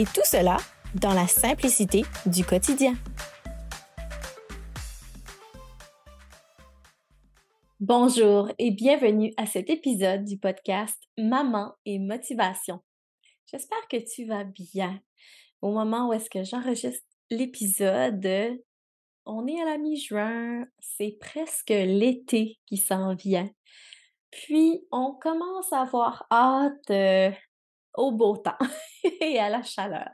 Et tout cela dans la simplicité du quotidien. Bonjour et bienvenue à cet épisode du podcast Maman et Motivation. J'espère que tu vas bien. Au moment où est-ce que j'enregistre l'épisode, on est à la mi-juin, c'est presque l'été qui s'en vient. Puis, on commence à avoir hâte euh, au beau temps et à la chaleur.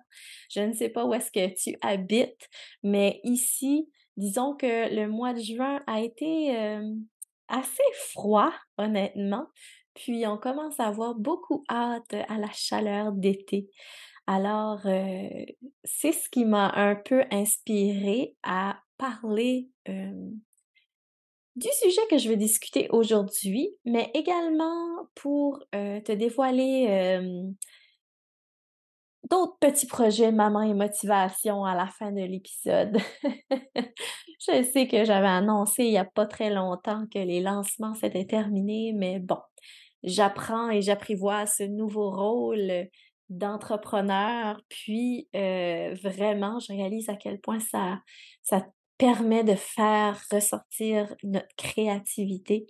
Je ne sais pas où est-ce que tu habites, mais ici, disons que le mois de juin a été euh, assez froid, honnêtement. Puis on commence à avoir beaucoup hâte à la chaleur d'été. Alors, euh, c'est ce qui m'a un peu inspiré à parler du sujet que je vais discuter aujourd'hui, mais également pour euh, te dévoiler d'autres petits projets maman et motivation à la fin de l'épisode. je sais que j'avais annoncé il n'y a pas très longtemps que les lancements s'étaient terminés, mais bon, j'apprends et j'apprivoise ce nouveau rôle d'entrepreneur, puis euh, vraiment, je réalise à quel point ça, ça permet de faire ressortir notre créativité.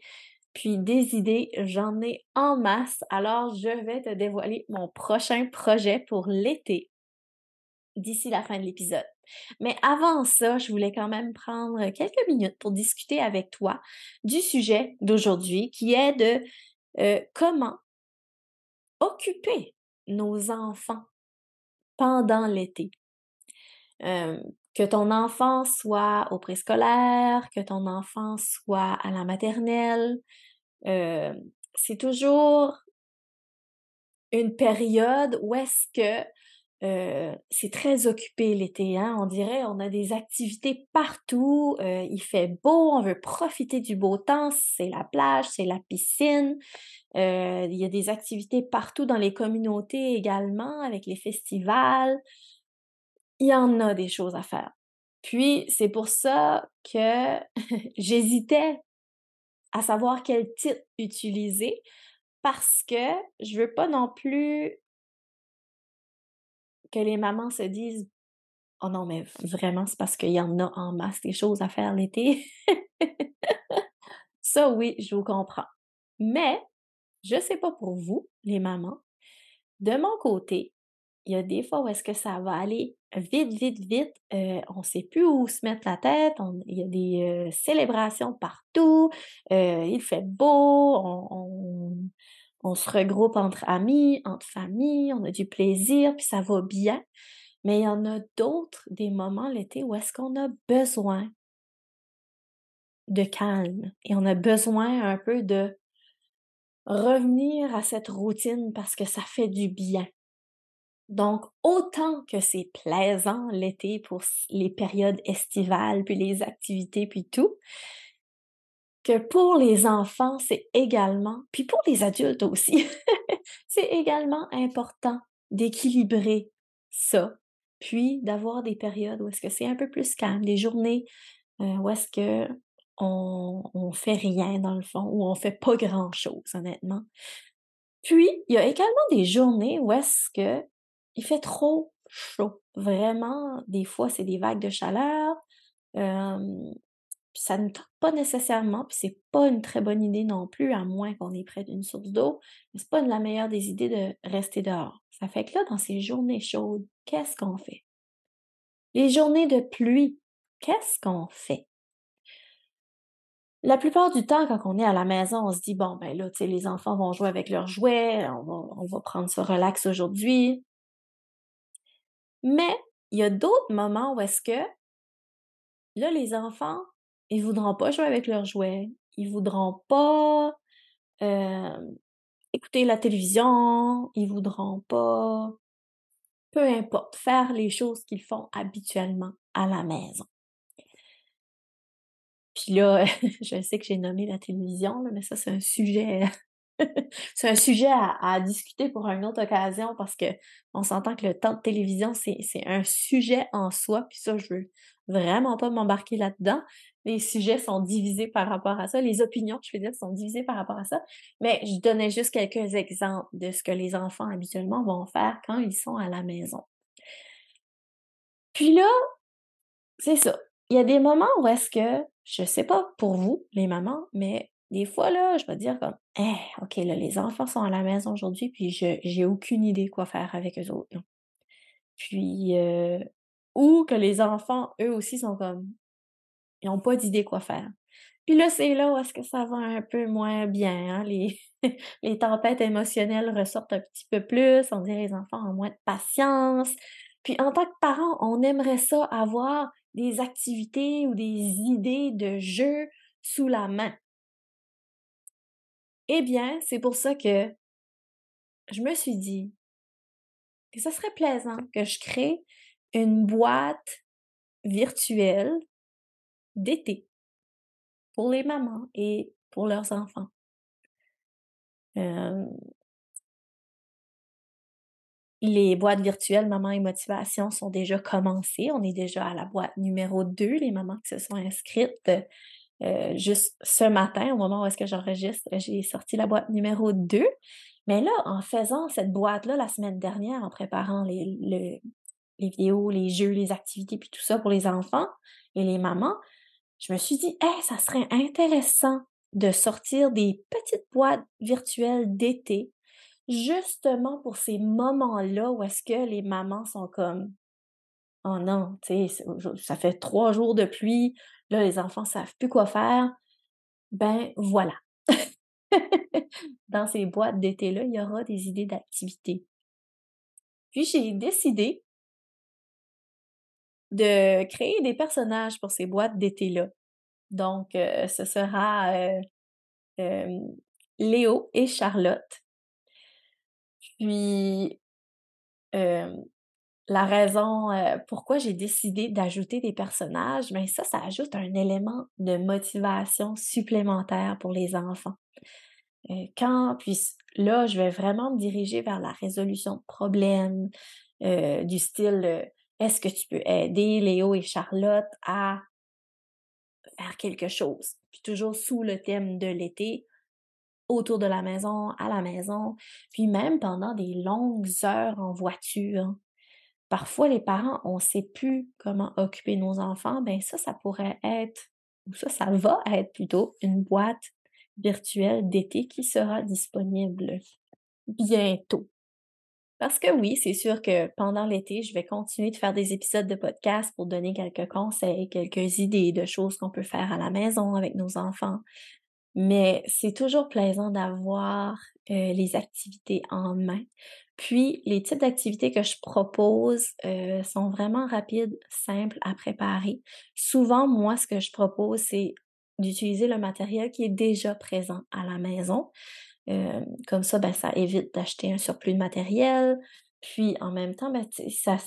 Puis des idées, j'en ai en masse. Alors, je vais te dévoiler mon prochain projet pour l'été d'ici la fin de l'épisode. Mais avant ça, je voulais quand même prendre quelques minutes pour discuter avec toi du sujet d'aujourd'hui qui est de euh, comment occuper nos enfants pendant l'été. Euh, que ton enfant soit au préscolaire, que ton enfant soit à la maternelle, euh, c'est toujours une période où est-ce que euh, c'est très occupé l'été, hein? on dirait on a des activités partout, euh, il fait beau, on veut profiter du beau temps, c'est la plage, c'est la piscine, il y a des activités partout dans les communautés également, avec les festivals, il y en a des choses à faire. Puis, c'est pour ça que j'hésitais à savoir quel titre utiliser parce que je veux pas non plus que les mamans se disent Oh non, mais vraiment, c'est parce qu'il y en a en masse des choses à faire l'été. ça, oui, je vous comprends. Mais, je sais pas pour vous, les mamans, de mon côté, il y a des fois où est-ce que ça va aller vite, vite, vite. Euh, on ne sait plus où se mettre la tête. il y a des euh, célébrations partout. Euh, il fait beau. On, on, se regroupe entre amis, entre familles. On a du plaisir, puis ça va bien. Mais il y en a d'autres, des moments l'été, où est-ce qu'on a besoin de calme et on a besoin un peu de revenir à cette routine parce que ça fait du bien. Donc, autant que c'est plaisant l'été pour les périodes estivales, puis les activités, puis tout, que pour les enfants, c'est également, puis pour les adultes aussi, c'est également important d'équilibrer ça, puis d'avoir des périodes où est-ce que c'est un peu plus calme, des journées euh, où est-ce que on, on fait rien dans le fond, où on fait pas grand-chose, honnêtement. Puis, il y a également des journées où est-ce que il fait trop chaud. Vraiment, des fois, c'est des vagues de chaleur. ça ne tente pas nécessairement, puis c'est pas une très bonne idée non plus, à moins qu'on est près d'une source d'eau. Mais c'est pas la meilleure des idées de rester dehors. Ça fait que là, dans ces journées chaudes, qu'est-ce qu'on fait? Les journées de pluie, qu'est-ce qu'on fait? La plupart du temps, quand on est à la maison, on se dit, bon, ben là, tu sais, les enfants vont jouer avec leurs jouets, on va, on va prendre ce relax aujourd'hui. Mais il y a d'autres moments où est-ce que là, les enfants, ils voudront pas jouer avec leurs jouets, ils voudront pas écouter la télévision, ils voudront pas peu importe, faire les choses qu'ils font habituellement à la maison. Puis là, je sais que j'ai nommé la télévision, mais ça, c'est un sujet c'est un sujet à, discuter pour une autre occasion parce que on s'entend que le temps de télévision, c'est un sujet en soi, puis ça, je veux vraiment pas m'embarquer là-dedans. Les sujets sont divisés par rapport à ça, les opinions, je veux dire, sont divisées par rapport à ça, mais je donnais juste quelques exemples de ce que les enfants habituellement vont faire quand ils sont à la maison. Puis là, c'est ça. Il y a des moments où est-ce que, je sais pas pour vous, les mamans, mais des fois, là, je vais dire comme, eh, OK, là, les enfants sont à la maison aujourd'hui, puis je j'ai aucune idée quoi faire avec eux autres. Puis, euh, ou que les enfants, eux aussi, sont comme, ils n'ont pas d'idée quoi faire. Puis là, c'est là où est-ce que ça va un peu moins bien. Hein? Les, tempêtes émotionnelles ressortent un petit peu plus. On dirait les enfants ont moins de patience. Puis en tant que parent, on aimerait ça avoir des activités ou des idées de jeux sous la main. Eh bien, c'est pour ça que je me suis dit que ce serait plaisant que je crée une boîte virtuelle d'été pour les mamans et pour leurs enfants. les boîtes virtuelles Maman et Motivation sont déjà commencées. On est déjà à la boîte numéro 2, les mamans qui se sont inscrites euh, juste ce matin, au moment où est-ce que j'enregistre, j'ai sorti la boîte numéro 2. Mais là, en faisant cette boîte-là la semaine dernière, en préparant les, vidéos, les jeux, les activités, puis tout ça pour les enfants et les mamans, je me suis dit, hey, ça serait intéressant de sortir des petites boîtes virtuelles d'été, justement pour ces moments-là où est-ce que les mamans sont comme, oh non, tu sais, ça fait trois jours de pluie, là, les enfants savent plus quoi faire, ben voilà. Dans ces boîtes d'été-là, il y aura des idées d'activités. Puis j'ai décidé de créer des personnages pour ces boîtes d'été-là. Donc, euh, ce sera euh, Léo et Charlotte. Puis, la raison pourquoi j'ai décidé d'ajouter des personnages, ben ça, ça ajoute un élément de motivation supplémentaire pour les enfants. quand, puis là, je vais vraiment me diriger vers la résolution de problèmes du style est-ce que tu peux aider Léo et Charlotte à faire quelque chose? Puis toujours sous le thème de l'été, autour de la maison, à la maison, puis même pendant des longues heures en voiture parfois les parents, on ne sait plus comment occuper nos enfants, ben ça, ça pourrait être, ou ça, ça va être plutôt une boîte virtuelle d'été qui sera disponible bientôt. Parce que oui, c'est sûr que pendant l'été, je vais continuer de faire des épisodes de podcast pour donner quelques conseils, quelques idées de choses qu'on peut faire à la maison avec nos enfants. Mais c'est toujours plaisant d'avoir les activités en main puis, les types d'activités que je propose sont vraiment rapides, simples à préparer. Souvent, moi, ce que je propose, c'est d'utiliser le matériel qui est déjà présent à la maison. Comme ça, ben, ça évite d'acheter un surplus de matériel. Puis, en même temps, ben, ça,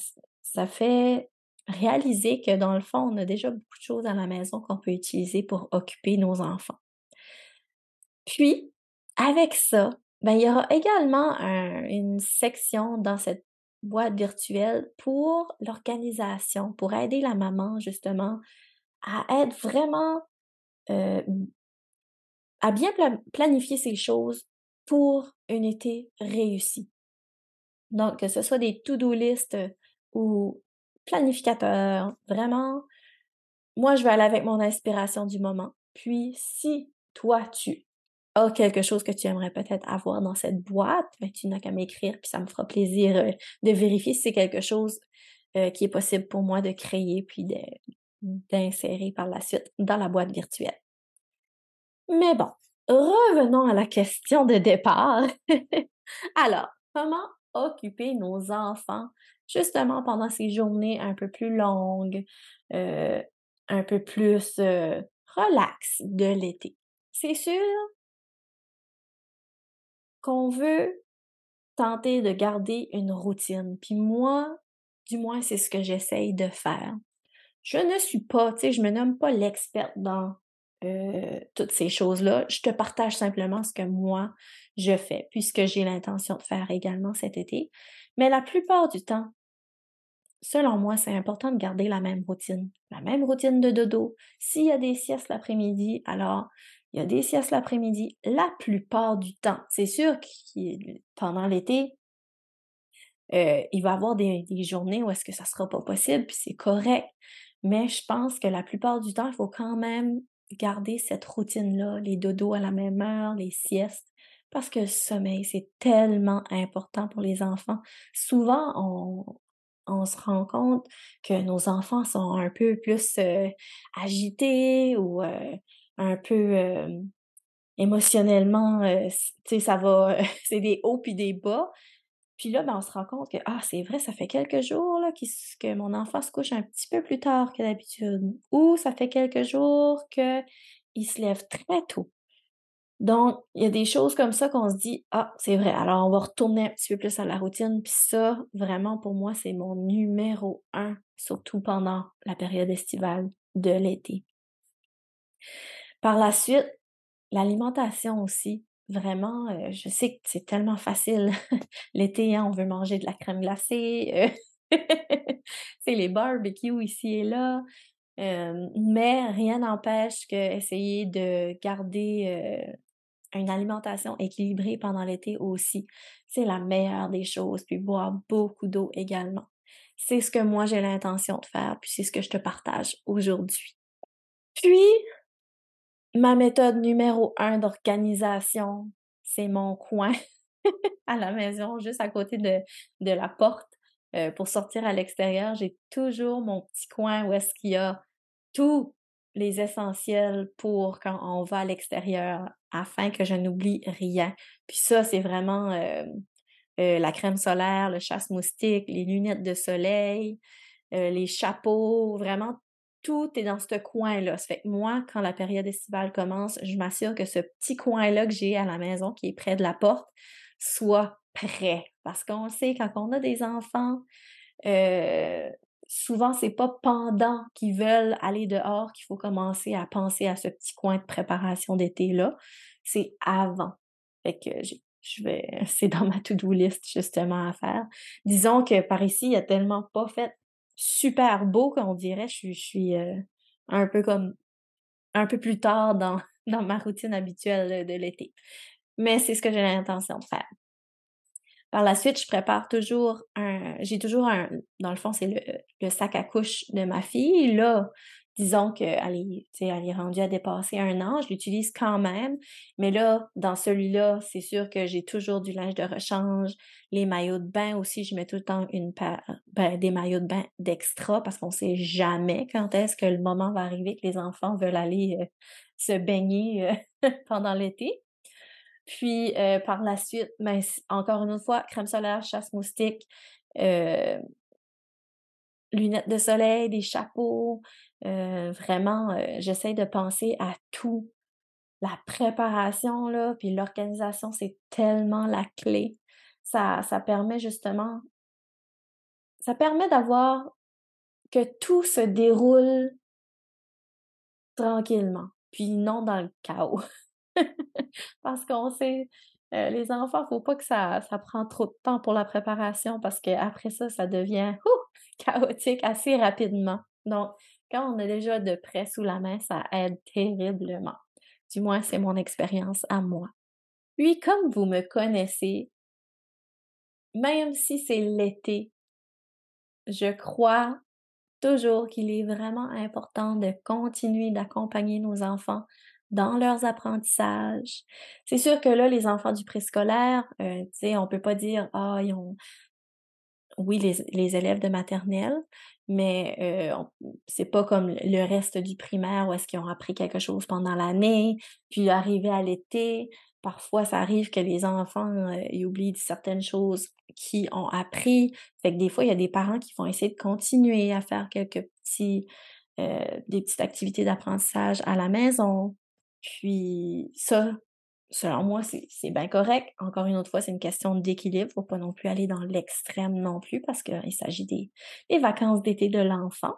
ça fait réaliser que dans le fond, on a déjà beaucoup de choses à la maison qu'on peut utiliser pour occuper nos enfants. Puis, avec ça, ben, il y aura également une section dans cette boîte virtuelle pour l'organisation, pour aider la maman justement à être vraiment euh, à bien planifier ses choses pour un été réussi. Donc, que ce soit des to-do list ou planificateurs, vraiment, moi, je vais aller avec mon inspiration du moment. Puis, si toi, tu quelque chose que tu aimerais peut-être avoir dans cette boîte, ben, tu n'as qu'à m'écrire, puis ça me fera plaisir euh, de vérifier si c'est quelque chose euh, qui est possible pour moi de créer, puis d'insérer par la suite dans la boîte virtuelle. Mais bon, revenons à la question de départ. Alors, comment occuper nos enfants justement pendant ces journées un peu plus longues, euh, un peu plus relax de l'été? C'est sûr qu'on veut tenter de garder une routine. Puis moi, du moins, c'est ce que j'essaye de faire. Je ne suis pas, tu sais, je me nomme pas l'experte dans euh, toutes ces choses-là. Je te partage simplement ce que moi, je fais, puisque j'ai l'intention de faire également cet été. Mais la plupart du temps, selon moi, c'est important de garder la même routine, la même routine de dodo. S'il y a des siestes l'après-midi, alors il y a des siestes l'après-midi la plupart du temps. C'est sûr que pendant l'été, euh, il va y avoir des, journées où est-ce que ça sera pas possible, puis c'est correct. Mais je pense que la plupart du temps, il faut quand même garder cette routine-là, les dodos à la même heure, les siestes, parce que le sommeil, c'est tellement important pour les enfants. Souvent, on, on se rend compte que nos enfants sont un peu plus euh, agités ou euh, un peu euh, émotionnellement, tu sais, ça va, c'est des hauts puis des bas. Puis là, ben, on se rend compte que, ah, c'est vrai, ça fait quelques jours là, que mon enfant se couche un petit peu plus tard que d'habitude. Ou ça fait quelques jours qu'il se lève très tôt. Donc, il y a des choses comme ça qu'on se dit, ah, c'est vrai, alors on va retourner un petit peu plus à la routine. Puis ça, vraiment, pour moi, c'est mon numéro un, surtout pendant la période estivale de l'été. Par la suite, l'alimentation aussi. Vraiment, euh, je sais que c'est tellement facile. L'été, hein, on veut manger de la crème glacée. Euh, c'est les barbecues ici et là. Euh, mais rien n'empêche que essayer de garder une alimentation équilibrée pendant l'été aussi, c'est la meilleure des choses. Puis boire beaucoup d'eau également. C'est ce que moi j'ai l'intention de faire, puis c'est ce que je te partage aujourd'hui. Puis, Ma méthode numéro un d'organisation, c'est mon coin à la maison, juste à côté de, la porte. Euh, pour sortir à l'extérieur, j'ai toujours mon petit coin où est-ce qu'il y a tous les essentiels pour quand on va à l'extérieur afin que je n'oublie rien. Puis ça, c'est vraiment euh, euh, la crème solaire, le chasse-moustique, les lunettes de soleil, les chapeaux, vraiment tout est dans ce coin-là. Ça fait que moi, quand la période estivale commence, je m'assure que ce petit coin-là que j'ai à la maison, qui est près de la porte, soit prêt. Parce qu'on sait, quand on a des enfants, euh, souvent, c'est pas pendant qu'ils veulent aller dehors qu'il faut commencer à penser à ce petit coin de préparation d'été-là. C'est avant. Fait que je vais, c'est dans ma to-do list justement à faire. Disons que par ici, il n'y a tellement pas fait super beau qu'on dirait. Je, suis euh, un peu comme un peu plus tard dans, dans ma routine habituelle de l'été. Mais c'est ce que j'ai l'intention de faire. Par la suite, je prépare toujours un. J'ai toujours un. Dans le fond, c'est le, le, sac à couche de ma fille. Là, disons qu'elle est, est rendue à dépasser un an, je l'utilise quand même. Mais là, dans celui-là, c'est sûr que j'ai toujours du linge de rechange, les maillots de bain aussi, je mets tout le temps une paire, ben, des maillots de bain d'extra parce qu'on sait jamais quand est-ce que le moment va arriver que les enfants veulent aller euh, se baigner euh, pendant l'été. Puis euh, par la suite, ben, encore une fois, crème solaire, chasse moustique, lunettes de soleil, des chapeaux. Euh, vraiment, euh, j'essaie de penser à tout. La préparation, là, puis l'organisation, c'est tellement la clé. Ça, ça permet justement, ça permet d'avoir que tout se déroule tranquillement, puis non dans le chaos. Parce qu'on sait, euh, les enfants, faut pas que ça, ça prend trop de temps pour la préparation parce qu'après ça, ça devient chaotique assez rapidement. Donc, quand on a déjà de près sous la main, ça aide terriblement. Du moins, c'est mon expérience à moi. Puis, comme vous me connaissez, même si c'est l'été, je crois toujours qu'il est vraiment important de continuer d'accompagner nos enfants dans leurs apprentissages. C'est sûr que là, les enfants du préscolaire, euh, tu sais, on peut pas dire, ah, ils ont, oui, les, élèves de maternelle, mais euh, c'est pas comme le reste du primaire où est-ce qu'ils ont appris quelque chose pendant l'année, puis arrivé à l'été, parfois ça arrive que les enfants euh, oublient certaines choses qu'ils ont appris. Fait que des fois, il y a des parents qui vont essayer de continuer à faire quelques petits euh, des petites activités d'apprentissage à la maison. Puis ça, selon moi, c'est bien correct. Encore une autre fois, c'est une question d'équilibre. Faut pas non plus aller dans l'extrême non plus parce qu'il s'agit des, vacances d'été de l'enfant.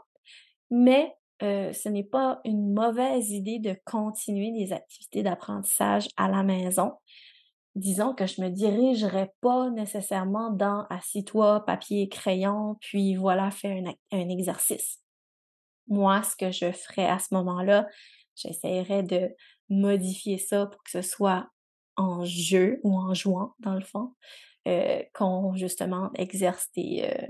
Mais euh, ce n'est pas une mauvaise idée de continuer des activités d'apprentissage à la maison. Disons que je me dirigerai pas nécessairement dans assis-toi, papier, crayon, puis voilà, fais un, un exercice. Moi, ce que je ferais à ce moment-là, j'essaierais de modifier ça pour que ce soit en jeu ou en jouant, dans le fond, euh, qu'on justement exerce des, euh,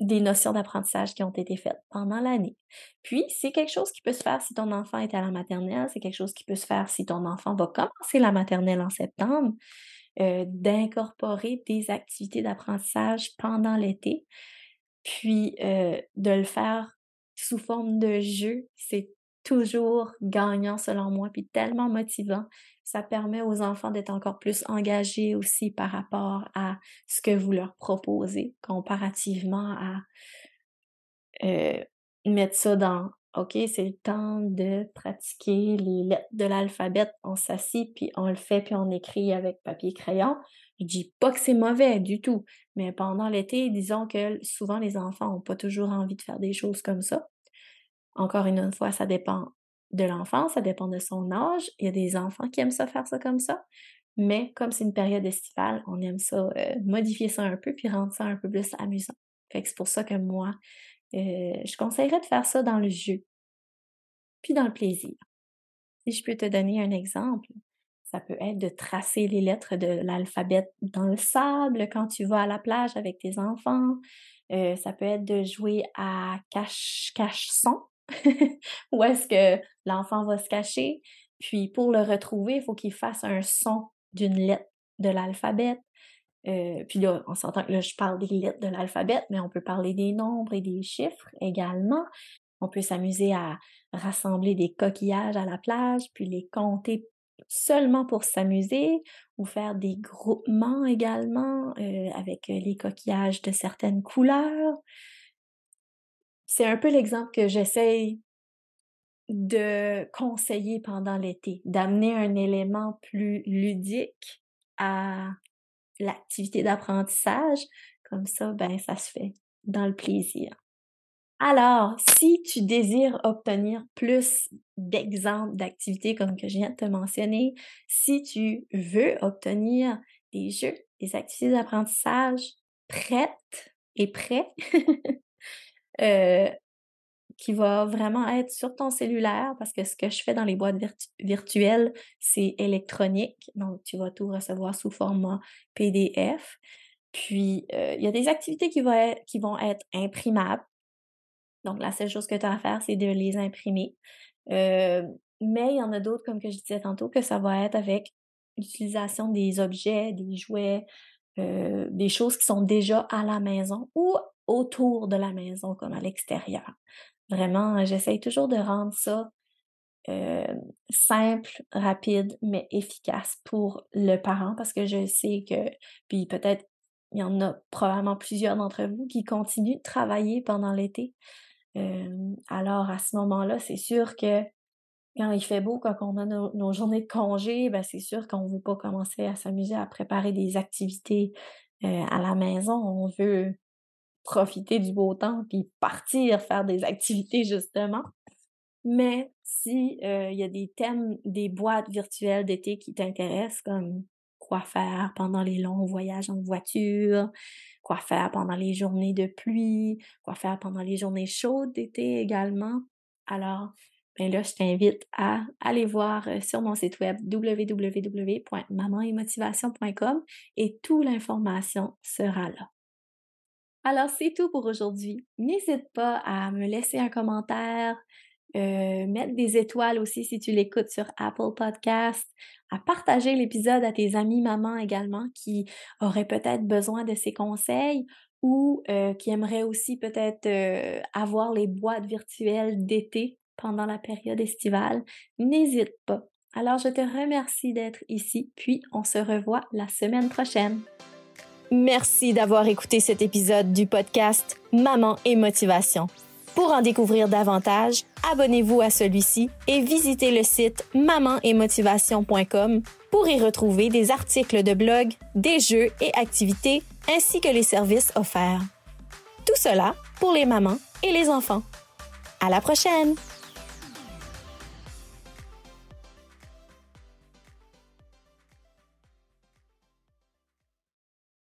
des notions d'apprentissage qui ont été faites pendant l'année. Puis, c'est quelque chose qui peut se faire si ton enfant est à la maternelle, c'est quelque chose qui peut se faire si ton enfant va commencer la maternelle en septembre, euh, d'incorporer des activités d'apprentissage pendant l'été, puis de le faire sous forme de jeu, c'est toujours gagnant selon moi, puis tellement motivant. Ça permet aux enfants d'être encore plus engagés aussi par rapport à ce que vous leur proposez, comparativement à euh, mettre ça dans OK, c'est le temps de pratiquer les lettres de l'alphabet. On s'assit, puis on le fait, puis on écrit avec papier crayon. Je dis pas que c'est mauvais du tout, mais pendant l'été, disons que souvent les enfants n'ont pas toujours envie de faire des choses comme ça. Encore une fois, ça dépend de l'enfant, ça dépend de son âge. Il y a des enfants qui aiment ça faire ça comme ça. Mais comme c'est une période estivale, on aime ça, euh, modifier ça un peu puis rendre ça un peu plus amusant. Fait que c'est pour ça que moi, euh, je conseillerais de faire ça dans le jeu, puis dans le plaisir. Si je peux te donner un exemple, ça peut être de tracer les lettres de l'alphabet dans le sable quand tu vas à la plage avec tes enfants. Euh, ça peut être de jouer à cache-cache-son où est-ce que l'enfant va se cacher? Puis pour le retrouver, il faut qu'il fasse un son d'une lettre de l'alphabet. Euh, puis là, on s'entend que là, je parle des lettres de l'alphabet, mais on peut parler des nombres et des chiffres également. On peut s'amuser à rassembler des coquillages à la plage, puis les compter seulement pour s'amuser ou faire des groupements également euh, avec les coquillages de certaines couleurs c'est un peu l'exemple que j'essaye de conseiller pendant l'été, d'amener un élément plus ludique à l'activité d'apprentissage. Comme ça, ben, ça se fait dans le plaisir. Alors, si tu désires obtenir plus d'exemples d'activités comme que je viens de te mentionner, si tu veux obtenir des jeux, des activités d'apprentissage prêtes et prêts, Euh, qui va vraiment être sur ton cellulaire parce que ce que je fais dans les boîtes virtuelles, c'est électronique. Donc, tu vas tout recevoir sous format PDF. Puis, euh, il y a des activités qui, vont être, imprimables. Donc, la seule chose que tu as à faire, c'est de les imprimer. Euh, mais il y en a d'autres, comme je disais tantôt, que ça va être avec l'utilisation des objets, des jouets, des choses qui sont déjà à la maison ou autour de la maison comme à l'extérieur. Vraiment, j'essaye toujours de rendre ça simple, rapide, mais efficace pour le parent parce que je sais que, puis peut-être il y en a probablement plusieurs d'entre vous qui continuent de travailler pendant l'été. Alors à ce moment-là, c'est sûr que quand il fait beau, quand on a nos, journées de congé, ben c'est sûr qu'on ne veut pas commencer à s'amuser à préparer des activités à la maison. On veut profiter du beau temps puis partir faire des activités justement. Mais si euh, il y a des thèmes, des boîtes virtuelles d'été qui t'intéressent, comme quoi faire pendant les longs voyages en voiture, quoi faire pendant les journées de pluie, quoi faire pendant les journées chaudes d'été également, alors ben là, je t'invite à aller voir euh, sur mon site web www.mamanetmotivation.com et toute l'information sera là. Alors, c'est tout pour aujourd'hui. N'hésite pas à me laisser un commentaire, euh, mettre des étoiles aussi si tu l'écoutes sur Apple Podcast, à partager l'épisode à tes amis mamans également qui auraient peut-être besoin de ces conseils ou euh, qui aimeraient aussi peut-être euh, avoir les boîtes virtuelles d'été pendant la période estivale. N'hésite pas. Alors, je te remercie d'être ici, puis on se revoit la semaine prochaine. Merci d'avoir écouté cet épisode du podcast Maman et Motivation. Pour en découvrir davantage, abonnez-vous à celui-ci et visitez le site mamanetmotivation.com pour y retrouver des articles de blog, des jeux et activités ainsi que les services offerts. Tout cela pour les mamans et les enfants. À la prochaine!